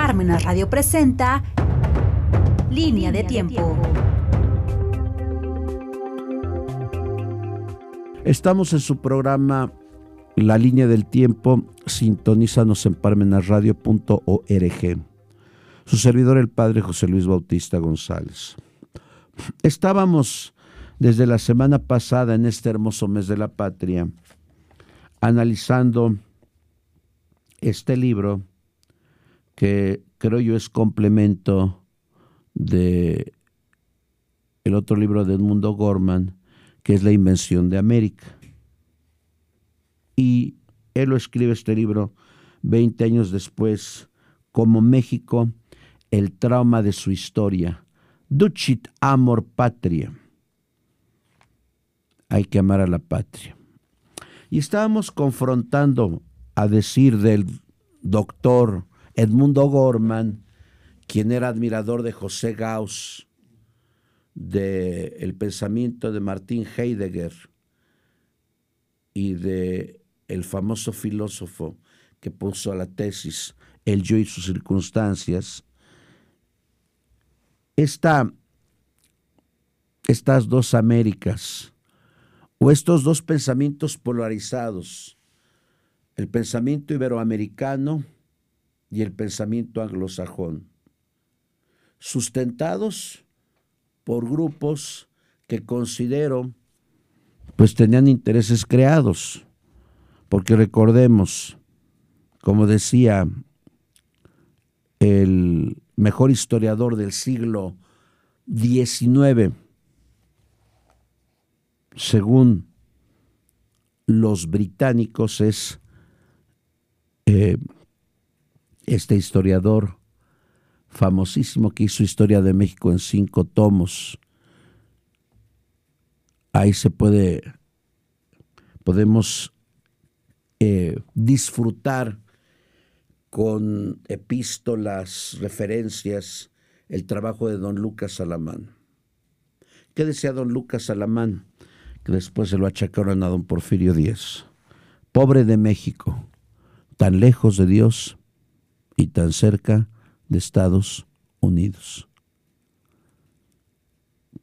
Parmenas Radio presenta Línea de Tiempo. Estamos en su programa La Línea del Tiempo. Sintonízanos en parmenasradio.org. Su servidor, el padre José Luis Bautista González. Estábamos desde la semana pasada en este hermoso mes de la patria analizando este libro que creo yo es complemento de el otro libro de Edmundo Gorman, que es La Invención de América. Y él lo escribe este libro 20 años después, como México, el trauma de su historia. Ducit amor patria. Hay que amar a la patria. Y estábamos confrontando a decir del doctor Edmundo Gorman, quien era admirador de José Gauss, del el pensamiento de Martín Heidegger y de el famoso filósofo que puso a la tesis El yo y sus circunstancias, esta, estas dos Américas o estos dos pensamientos polarizados, el pensamiento iberoamericano y el pensamiento anglosajón, sustentados por grupos que considero pues tenían intereses creados, porque recordemos, como decía el mejor historiador del siglo XIX, según los británicos, es eh, este historiador famosísimo que hizo Historia de México en cinco tomos. Ahí se puede, podemos eh, disfrutar con epístolas, referencias, el trabajo de don Lucas Salamán. ¿Qué decía don Lucas Salamán? Que después se lo achacaron a don Porfirio Díaz. Pobre de México, tan lejos de Dios y tan cerca de Estados Unidos.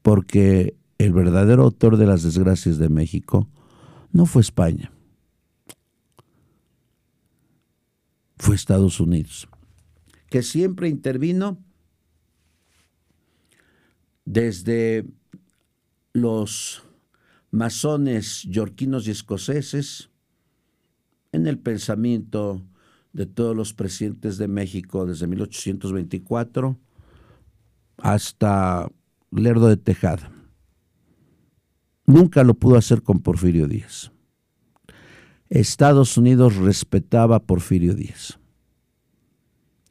Porque el verdadero autor de las desgracias de México no fue España, fue Estados Unidos, que siempre intervino desde los masones yorquinos y escoceses, en el pensamiento de todos los presidentes de México desde 1824 hasta Lerdo de Tejada. Nunca lo pudo hacer con Porfirio Díaz. Estados Unidos respetaba a Porfirio Díaz,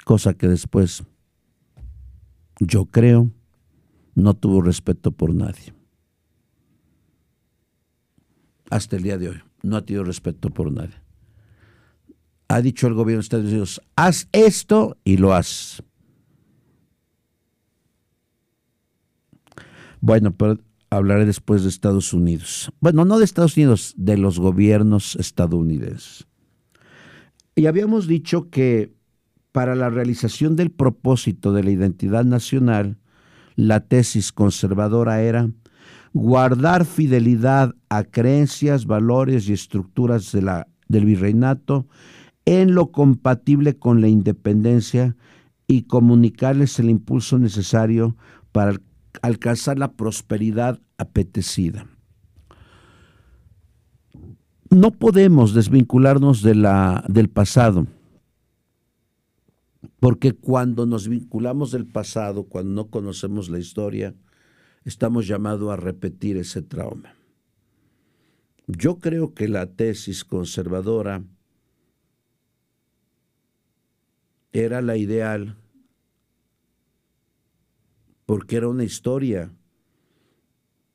cosa que después, yo creo, no tuvo respeto por nadie. Hasta el día de hoy, no ha tenido respeto por nadie ha dicho el gobierno de Estados Unidos, haz esto y lo haz. Bueno, pero hablaré después de Estados Unidos. Bueno, no de Estados Unidos, de los gobiernos estadounidenses. Y habíamos dicho que para la realización del propósito de la identidad nacional, la tesis conservadora era guardar fidelidad a creencias, valores y estructuras de la, del virreinato en lo compatible con la independencia y comunicarles el impulso necesario para alcanzar la prosperidad apetecida. No podemos desvincularnos de la, del pasado, porque cuando nos vinculamos del pasado, cuando no conocemos la historia, estamos llamados a repetir ese trauma. Yo creo que la tesis conservadora era la ideal porque era una historia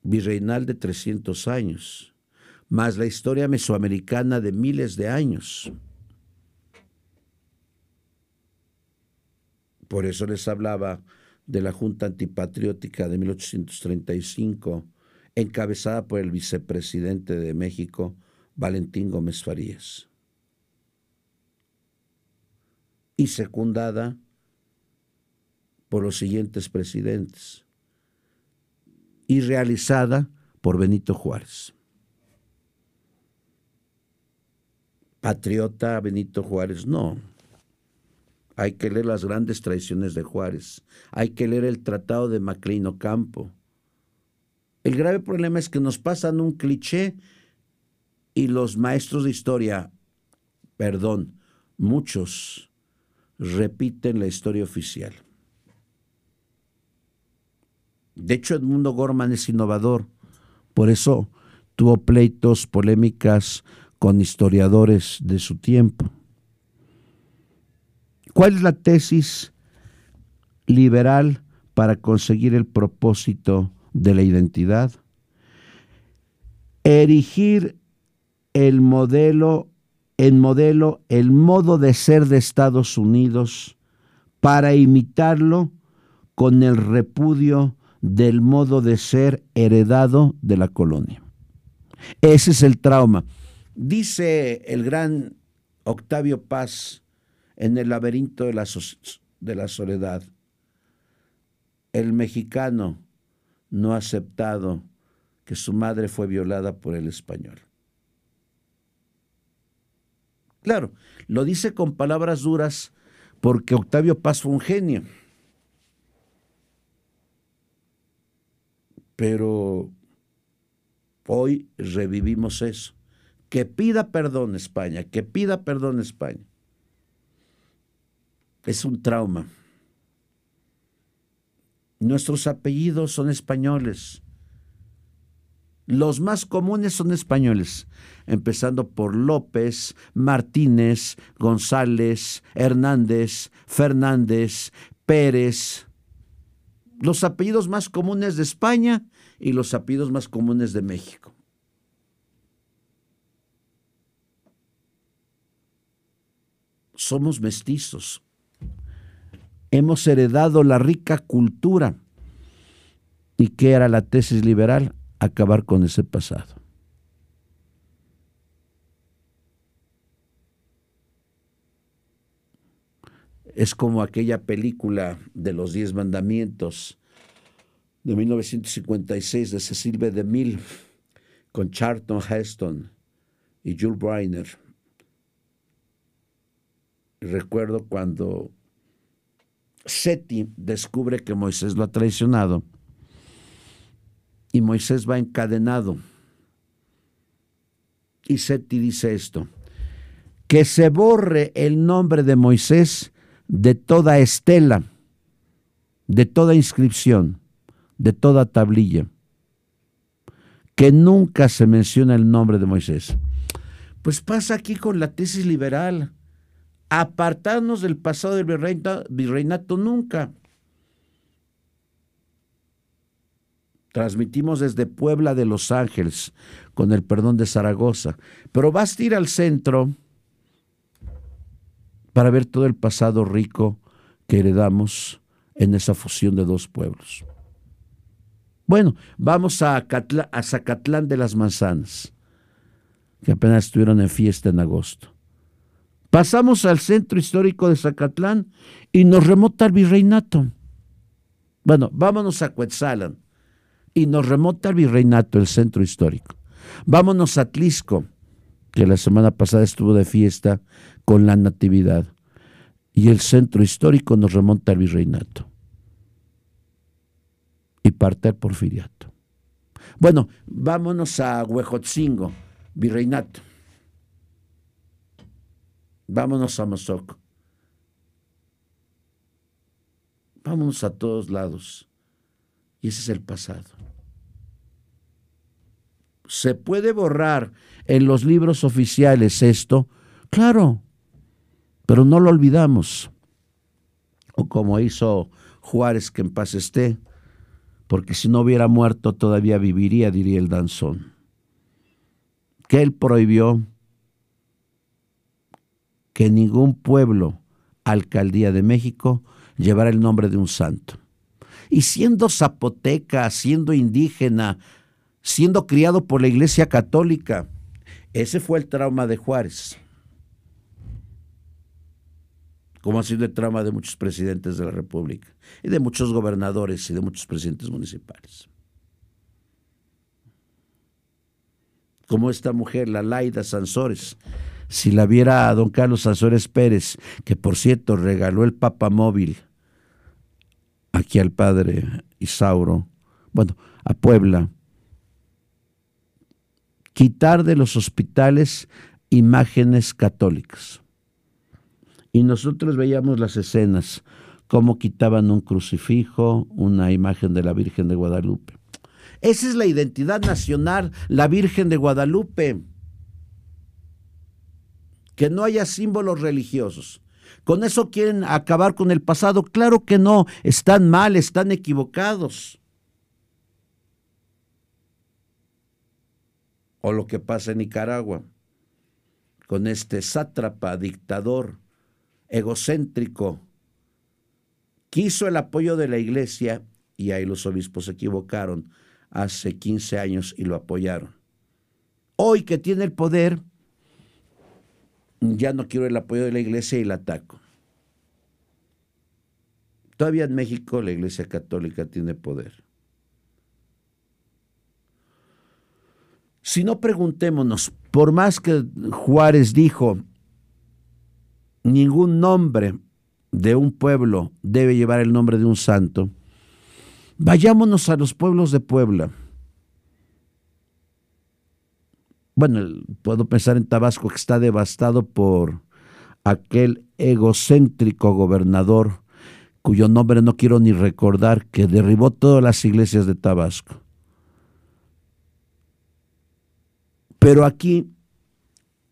virreinal de 300 años, más la historia mesoamericana de miles de años. Por eso les hablaba de la Junta Antipatriótica de 1835, encabezada por el vicepresidente de México, Valentín Gómez Farías y secundada por los siguientes presidentes y realizada por Benito Juárez. Patriota Benito Juárez, no. Hay que leer las grandes traiciones de Juárez. Hay que leer el tratado de Maclean Ocampo. El grave problema es que nos pasan un cliché y los maestros de historia, perdón, muchos repiten la historia oficial. De hecho, Edmundo Gorman es innovador. Por eso tuvo pleitos, polémicas con historiadores de su tiempo. ¿Cuál es la tesis liberal para conseguir el propósito de la identidad? Erigir el modelo, en modelo, el modo de ser de Estados Unidos para imitarlo con el repudio del modo de ser heredado de la colonia. Ese es el trauma. Dice el gran Octavio Paz en el laberinto de la, soledad, el mexicano no ha aceptado que su madre fue violada por el español. Claro, lo dice con palabras duras porque Octavio Paz fue un genio. Pero hoy revivimos eso. Que pida perdón España, que pida perdón España. Es un trauma. Nuestros apellidos son españoles. Los más comunes son españoles, empezando por López, Martínez, González, Hernández, Fernández, Pérez, los apellidos más comunes de España y los apellidos más comunes de México. Somos mestizos. Hemos heredado la rica cultura. ¿Y qué era la tesis liberal? Acabar con ese pasado. Es como aquella película de los Diez Mandamientos de 1956 de Cecil B. DeMille con Charlton Heston y Jules Briner. Recuerdo cuando Seti descubre que Moisés lo ha traicionado y Moisés va encadenado. Y Seti dice esto, que se borre el nombre de Moisés de toda estela, de toda inscripción, de toda tablilla, que nunca se menciona el nombre de Moisés. Pues pasa aquí con la tesis liberal, apartarnos del pasado del virreinato, nunca. Transmitimos desde Puebla de Los Ángeles, con el perdón de Zaragoza, pero basta ir al centro para ver todo el pasado rico que heredamos en esa fusión de dos pueblos. Bueno, vamos a, a Zacatlán de las Manzanas, que apenas estuvieron en fiesta en agosto. Pasamos al centro histórico de Zacatlán y nos remota al virreinato. Bueno, vámonos a Cuetzalan y nos remota al virreinato, el centro histórico. Vámonos a Tlisco, que la semana pasada estuvo de fiesta con la Natividad. Y el centro histórico nos remonta al virreinato. Y parte al porfiriato. Bueno, vámonos a Huejotzingo, virreinato. Vámonos a Mozoc. Vámonos a todos lados. Y ese es el pasado. ¿Se puede borrar en los libros oficiales esto? Claro, pero no lo olvidamos. O como hizo Juárez, que en paz esté, porque si no hubiera muerto todavía viviría, diría el danzón. Que él prohibió que ningún pueblo, alcaldía de México, llevara el nombre de un santo. Y siendo zapoteca, siendo indígena, siendo criado por la Iglesia Católica. Ese fue el trauma de Juárez. Como ha sido el trama de muchos presidentes de la República y de muchos gobernadores y de muchos presidentes municipales. Como esta mujer, la Laida Sansores. Si la viera a don Carlos Sansores Pérez, que por cierto regaló el papamóvil aquí al padre Isauro, bueno, a Puebla, quitar de los hospitales imágenes católicas. Y nosotros veíamos las escenas, cómo quitaban un crucifijo, una imagen de la Virgen de Guadalupe. Esa es la identidad nacional, la Virgen de Guadalupe. Que no haya símbolos religiosos. ¿Con eso quieren acabar con el pasado? Claro que no, están mal, están equivocados. O lo que pasa en Nicaragua, con este sátrapa, dictador, egocéntrico, quiso el apoyo de la iglesia y ahí los obispos se equivocaron hace 15 años y lo apoyaron. Hoy que tiene el poder, ya no quiero el apoyo de la iglesia y la ataco. Todavía en México la iglesia católica tiene poder. Si no preguntémonos, por más que Juárez dijo, ningún nombre de un pueblo debe llevar el nombre de un santo, vayámonos a los pueblos de Puebla. Bueno, puedo pensar en Tabasco que está devastado por aquel egocéntrico gobernador cuyo nombre no quiero ni recordar, que derribó todas las iglesias de Tabasco. Pero aquí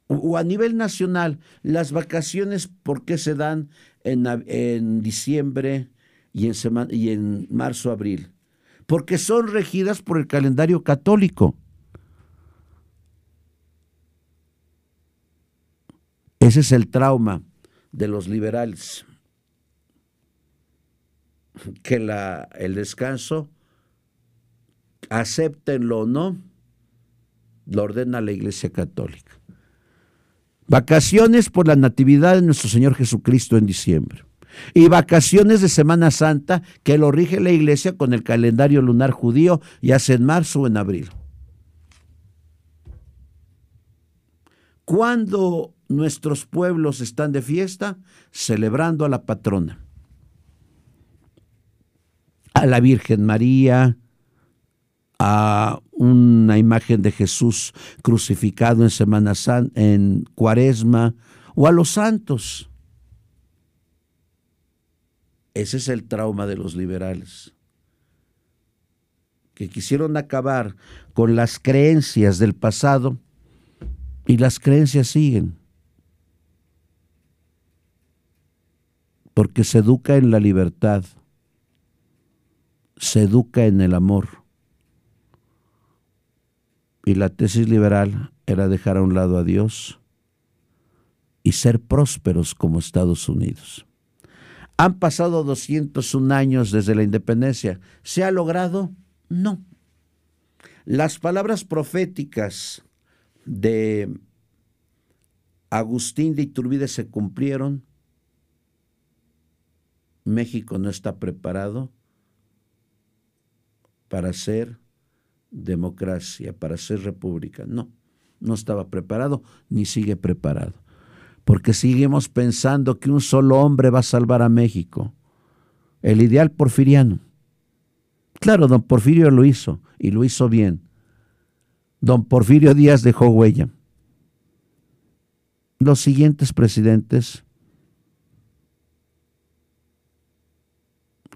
o a nivel nacional, las vacaciones, ¿por qué se dan en, diciembre y en, y en marzo, abril? Porque son regidas por el calendario católico. Ese es el trauma de los liberales. Que la, el descanso, acéptenlo o no, lo ordena la Iglesia Católica. Vacaciones por la Natividad de nuestro Señor Jesucristo en diciembre. Y vacaciones de Semana Santa que lo rige la iglesia con el calendario lunar judío, ya sea en marzo o en abril. Cuando nuestros pueblos están de fiesta, celebrando a la patrona, a la Virgen María, a una imagen de Jesús crucificado en Semana Santa, en Cuaresma, o a los santos. Ese es el trauma de los liberales, que quisieron acabar con las creencias del pasado y las creencias siguen, porque se educa en la libertad, se educa en el amor y la tesis liberal era dejar a un lado a Dios y ser prósperos como Estados Unidos. Han pasado 201 años desde la independencia. ¿Se ha logrado? No. Las palabras proféticas de Agustín de Iturbide se cumplieron. México no está preparado para ser democracia, para ser república. No, no estaba preparado ni sigue preparado. Porque seguimos pensando que un solo hombre va a salvar a México. El ideal porfiriano. Claro, don Porfirio lo hizo y lo hizo bien. Don Porfirio Díaz dejó huella. Los siguientes presidentes,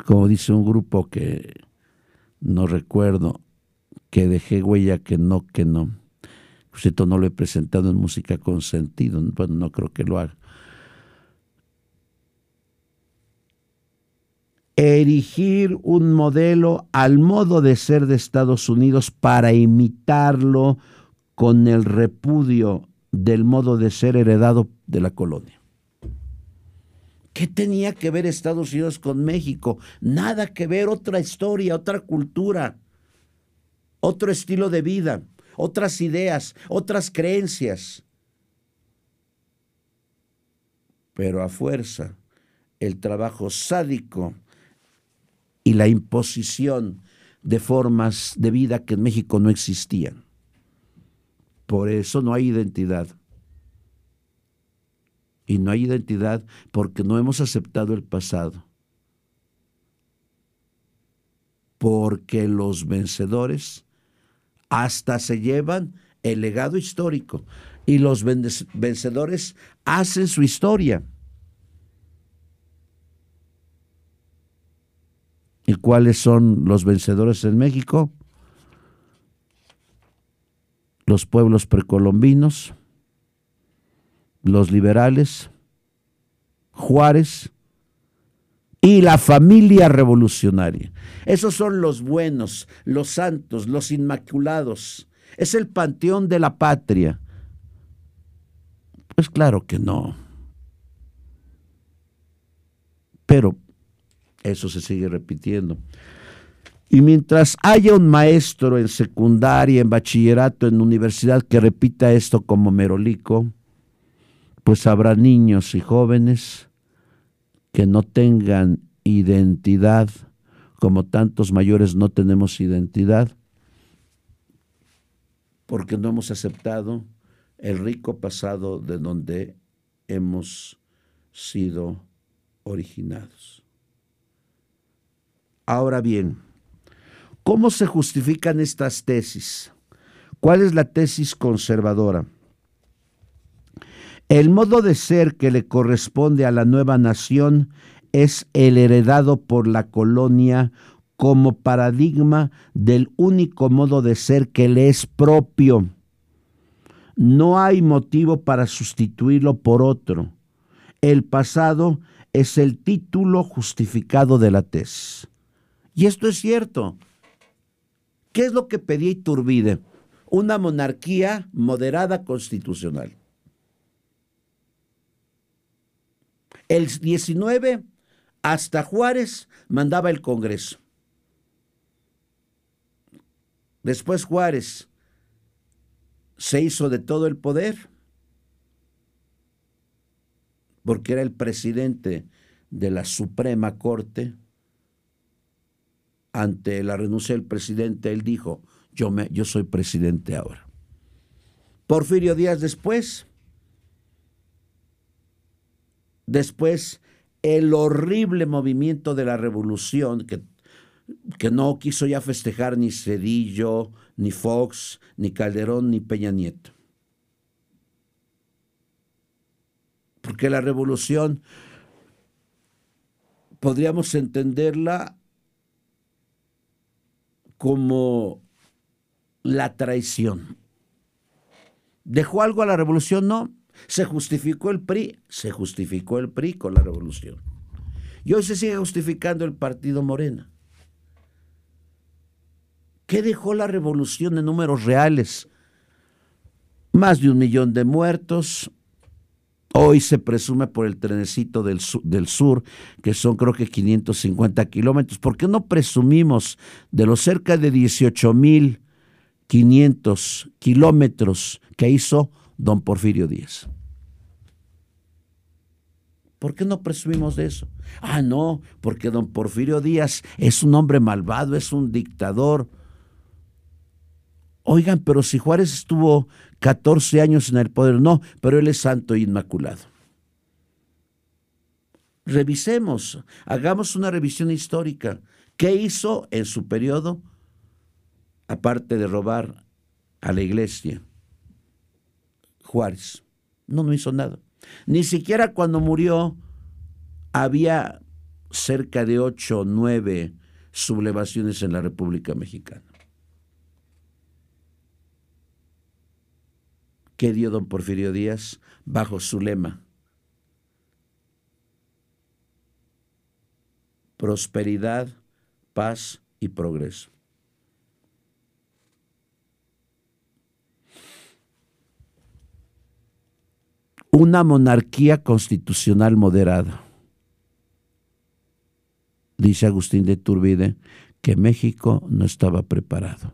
como dice un grupo que no recuerdo, que dejé huella que no, que no. Por no lo he presentado en música con sentido, bueno, no creo que lo haga. erigir un modelo al modo de ser de Estados Unidos para imitarlo con el repudio del modo de ser heredado de la colonia. ¿Qué tenía que ver Estados Unidos con México? Nada que ver, otra historia, otra cultura otro estilo de vida, otras ideas, otras creencias. Pero a fuerza el trabajo sádico y la imposición de formas de vida que en México no existían. Por eso no hay identidad. Y no hay identidad porque no hemos aceptado el pasado. Porque los vencedores hasta se llevan el legado histórico y los vencedores hacen su historia. ¿Y cuáles son los vencedores en México? Los pueblos precolombinos, los liberales, Juárez y la familia revolucionaria. Esos son los buenos, los santos, los inmaculados. Es el panteón de la patria. Pues claro que no. Pero eso se sigue repitiendo. Y mientras haya un maestro en secundaria, en bachillerato, en universidad que repita esto como merolico, pues habrá niños y jóvenes que no tengan identidad, como tantos mayores no tenemos identidad, porque no hemos aceptado el rico pasado de donde hemos sido originados. Ahora bien, ¿cómo se justifican estas tesis? ¿Cuál es la tesis conservadora? El modo de ser que le corresponde a la nueva nación es el heredado por la colonia como paradigma del único modo de ser que le es propio. No hay motivo para sustituirlo por otro. El pasado es el título justificado de la tesis. Y esto es cierto. ¿Qué es lo que pedía Iturbide? Una monarquía moderada constitucional. El 19 hasta Juárez mandaba el Congreso. Después Juárez se hizo de todo el poder porque era el presidente de la Suprema Corte ante la renuncia del presidente, él dijo, yo, me, yo soy presidente ahora. Porfirio Díaz después, después el horrible movimiento de la revolución que, que no quiso ya festejar ni Cedillo, ni Fox, ni Calderón, ni Peña Nieto. Porque la revolución podríamos entenderla como la traición. ¿Dejó algo a la revolución? No. Se justificó el PRI, se justificó el PRI con la revolución. Y hoy se sigue justificando el partido Morena. ¿Qué dejó la revolución en números reales? Más de un millón de muertos, Hoy se presume por el trenecito del sur, que son creo que 550 kilómetros. ¿Por qué no presumimos de los cerca de 18.500 kilómetros que hizo don Porfirio Díaz? ¿Por qué no presumimos de eso? Ah, no, porque don Porfirio Díaz es un hombre malvado, es un dictador. Oigan, pero si Juárez estuvo 14 años en el poder, no, pero él es santo e inmaculado. Revisemos, hagamos una revisión histórica. ¿Qué hizo en su periodo, aparte de robar a la iglesia? Juárez. No, no hizo nada. Ni siquiera cuando murió había cerca de ocho o nueve sublevaciones en la República Mexicana. ¿Qué dio don Porfirio Díaz bajo su lema? Prosperidad, paz y progreso. Una monarquía constitucional moderada. Dice Agustín de Turbide que México no estaba preparado.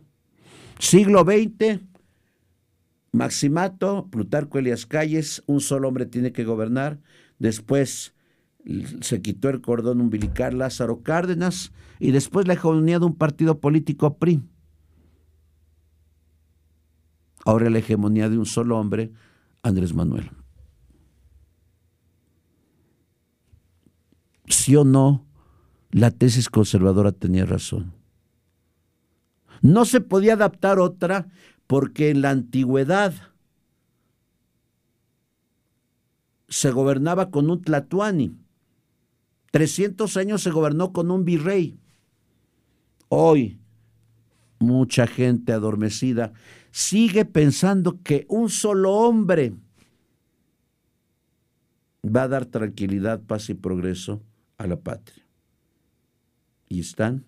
Siglo XX, Maximato, Plutarco Elias Calles, un solo hombre tiene que gobernar. Después, se quitó el cordón umbilical Lázaro Cárdenas y después la hegemonía de un partido político PRI. Ahora la hegemonía de un solo hombre, Andrés Manuel. O no, la tesis conservadora tenía razón. No se podía adaptar otra porque en la antigüedad se gobernaba con un tlatuani. 300 años se gobernó con un virrey. Hoy, mucha gente adormecida sigue pensando que un solo hombre va a dar tranquilidad, paz y progreso a la patria. Y están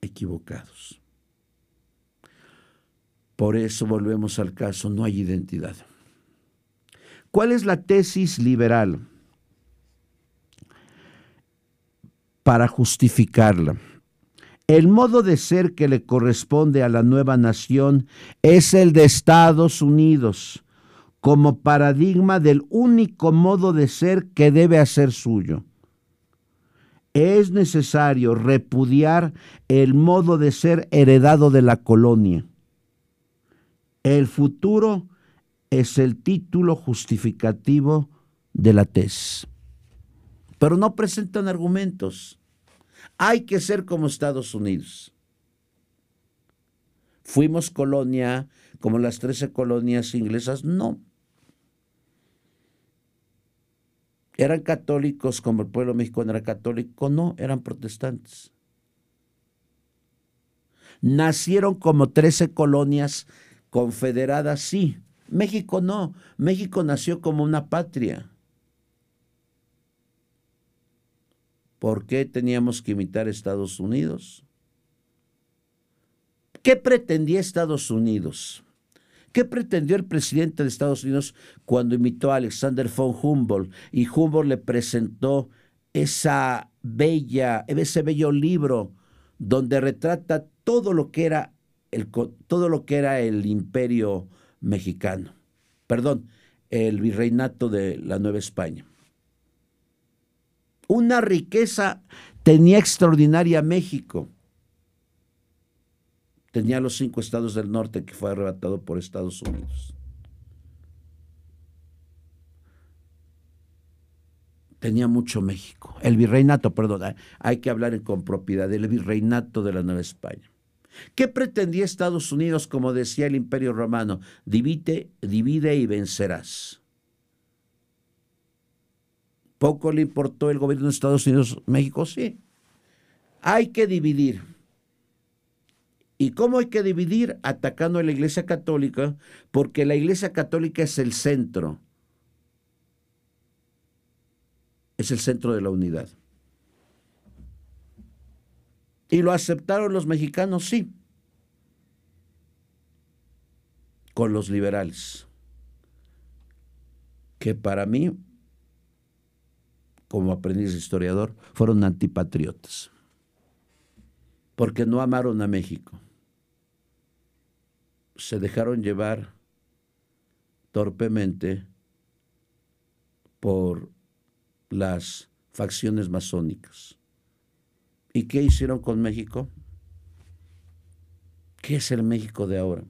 equivocados. Por eso volvemos al caso, no hay identidad. ¿Cuál es la tesis liberal? Para justificarla. El modo de ser que le corresponde a la nueva nación es el de Estados Unidos, como paradigma del único modo de ser que debe hacer suyo. Es necesario repudiar el modo de ser heredado de la colonia. El futuro es el título justificativo de la tesis. Pero no presentan argumentos. Hay que ser como Estados Unidos. ¿Fuimos colonia como las 13 colonias inglesas? No. ¿Eran católicos como el pueblo mexicano era católico? No, eran protestantes. Nacieron como 13 colonias confederadas, sí, México no, México nació como una patria. ¿Por qué teníamos que imitar a Estados Unidos? ¿Qué pretendía Estados Unidos? ¿Qué pretendió el presidente de Estados Unidos cuando imitó a Alexander von Humboldt y Humboldt le presentó esa bella, ese bello libro donde retrata todo lo que era el, todo lo que era el imperio mexicano, perdón, el virreinato de la Nueva España. Una riqueza tenía extraordinaria México. Tenía los cinco estados del norte que fue arrebatado por Estados Unidos. Tenía mucho México. El virreinato, perdón, hay que hablar con propiedad del virreinato de la Nueva España. ¿Qué pretendía Estados Unidos, como decía el Imperio Romano? Divide, divide y vencerás. ¿Poco le importó el gobierno de Estados Unidos México? Sí. Hay que dividir. ¿Y cómo hay que dividir? Atacando a la Iglesia Católica, porque la Iglesia Católica es el centro. Es el centro de la unidad. ¿Y lo aceptaron los mexicanos? Sí. Con los liberales. Que para mí, como aprendiz historiador, fueron antipatriotas. Porque no amaron a México. Se dejaron llevar torpemente por las facciones masónicas. ¿Y qué hicieron con México? ¿Qué es el México de ahora?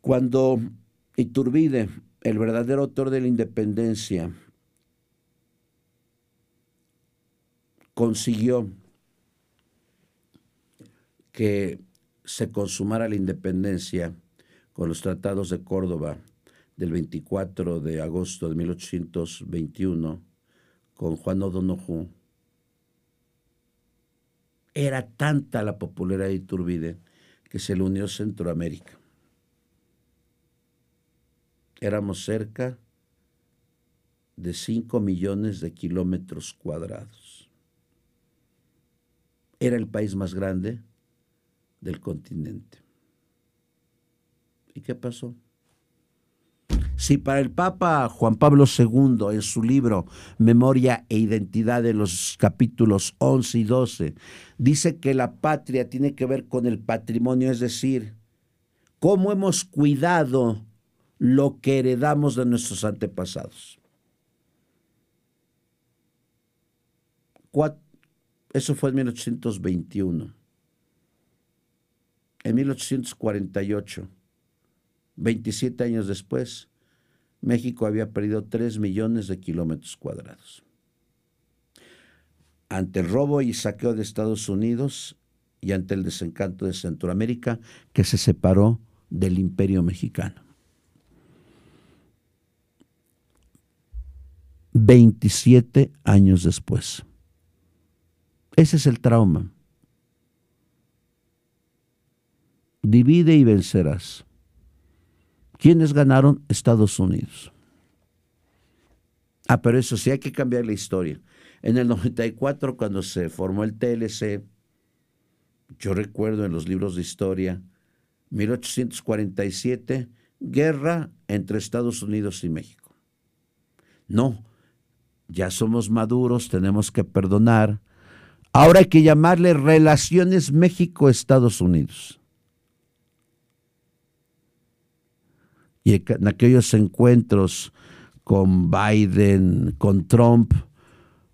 Cuando Iturbide, el verdadero autor de la independencia, consiguió que se consumara la independencia con los tratados de Córdoba del 24 de agosto de 1821, con Juan O'Donoghue, era tanta la popularidad de Iturbide que se le unió Centroamérica. Éramos cerca de 5 millones de kilómetros cuadrados. Era el país más grande del continente. ¿Y qué pasó? Si para el Papa Juan Pablo II, en su libro Memoria e Identidad de los capítulos 11 y 12, dice que la patria tiene que ver con el patrimonio, es decir, cómo hemos cuidado lo que heredamos de nuestros antepasados. Eso fue en 1821. En 1848, 27 años después, México había perdido 3 millones de kilómetros cuadrados. Ante el robo y saqueo de Estados Unidos y ante el desencanto de Centroamérica, que se separó del imperio mexicano. 27 años después. Ese es el trauma. Divide y vencerás. ¿Quiénes ganaron? Estados Unidos. Ah, pero eso sí, hay que cambiar la historia. En el 94, cuando se formó el TLC, yo recuerdo en los libros de historia, 1847, guerra entre Estados Unidos y México. No, ya somos maduros, tenemos que perdonar. Ahora hay que llamarle relaciones México-Estados Unidos. Y en aquellos encuentros con Biden, con Trump,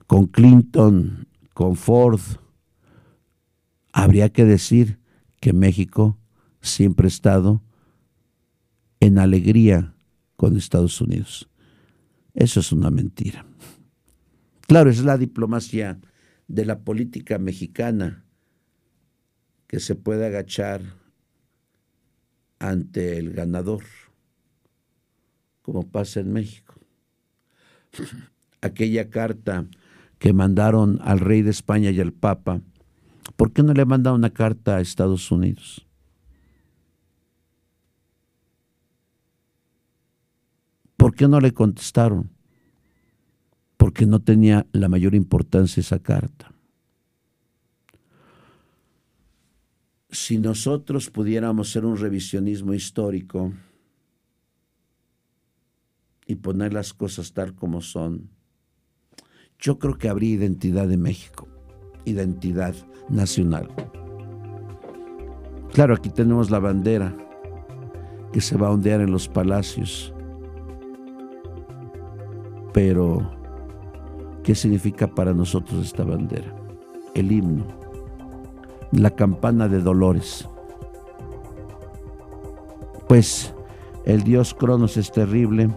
con Clinton, con Ford, habría que decir que México siempre ha estado en alegría con Estados Unidos. Eso es una mentira. Claro, es la diplomacia de la política mexicana que se puede agachar ante el ganador, como pasa en México. Aquella carta que mandaron al rey de España y al Papa, ¿por qué no le mandaron una carta a Estados Unidos? ¿Por qué no le contestaron? porque no tenía la mayor importancia esa carta. Si nosotros pudiéramos hacer un revisionismo histórico y poner las cosas tal como son, yo creo que habría identidad de México, identidad nacional. Claro, aquí tenemos la bandera que se va a ondear en los palacios, pero ¿Qué significa para nosotros esta bandera? El himno, la campana de dolores. Pues el Dios Cronos es terrible.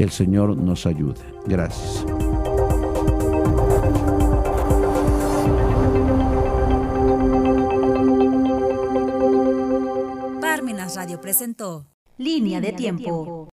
El Señor nos ayude. Gracias. Parmenas Radio presentó Línea de tiempo.